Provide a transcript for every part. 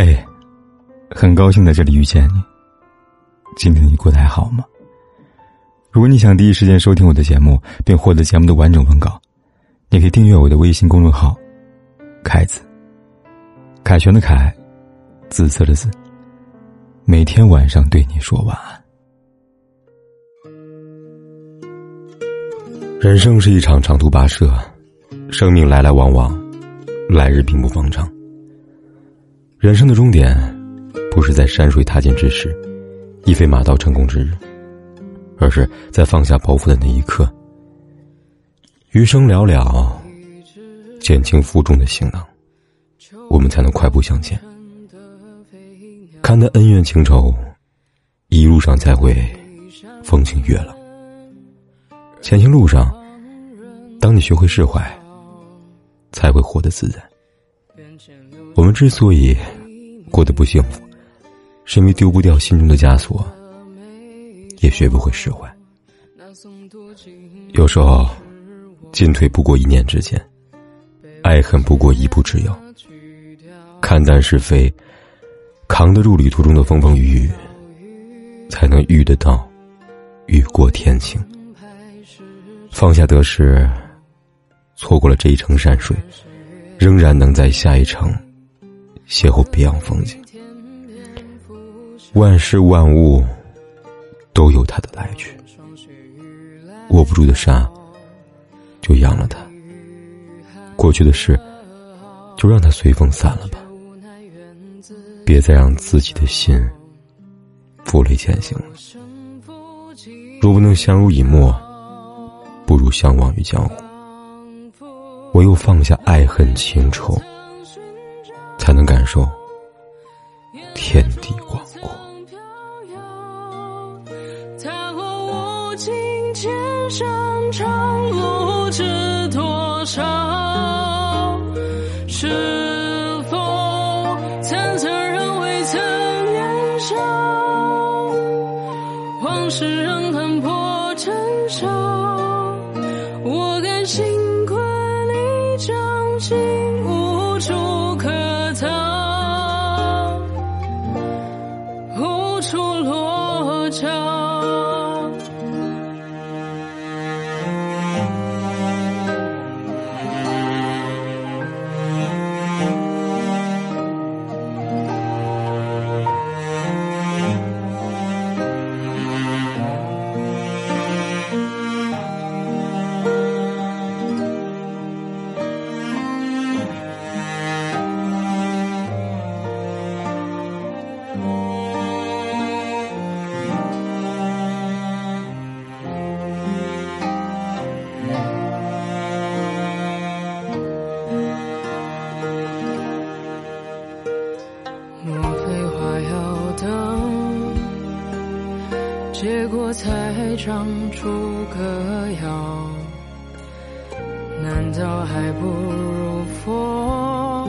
嘿，很高兴在这里遇见你。今天你过得还好吗？如果你想第一时间收听我的节目，并获得节目的完整文稿，你可以订阅我的微信公众号“凯子”。凯旋的凯，紫色的紫。每天晚上对你说晚安。人生是一场长途跋涉，生命来来往往，来日并不方长。人生的终点，不是在山水踏尽之时，一飞马到成功之日，而是在放下包袱的那一刻。余生寥寥，减轻负重的行囊，我们才能快步向前。看淡恩怨情仇，一路上才会风清月朗。前行路上，当你学会释怀，才会活得自在。我们之所以过得不幸福，是因为丢不掉心中的枷锁，也学不会释怀。有时候，进退不过一念之间，爱恨不过一步之遥。看淡是非，扛得住旅途中的风风雨雨，才能遇得到雨过天晴。放下得失，错过了这一程山水，仍然能在下一程。邂逅别样风景，万事万物都有它的来去。握不住的沙，就扬了它；过去的事，就让它随风散了吧。别再让自己的心负累前行了。若不能相濡以沫，不如相忘于江湖。唯有放下爱恨情仇。说天地广阔。踏过无尽千山长路，知多少？是否曾曾人未曾年少？往事仍看破我才长出歌谣，难道还不如佛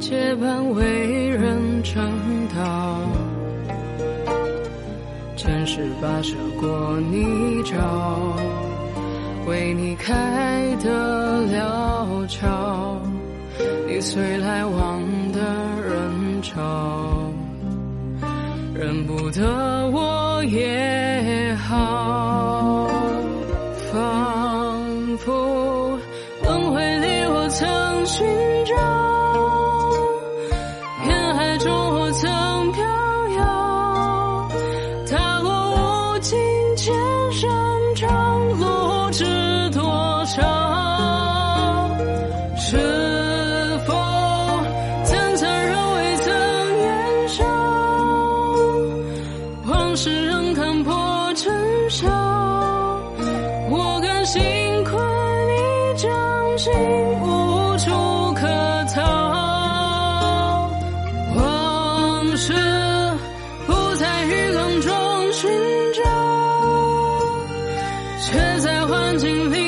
结伴为人成道？前世跋涉过泥沼，为你开的了桥，你随来往的人潮。认不得我也寻找，人海中我曾飘摇，踏过无尽千山长路，知多少？是否曾曾人未曾年少？往事仍看破尘嚣，我甘心困你掌心，无无处可逃，往事不在雨空中寻找，却在幻境里。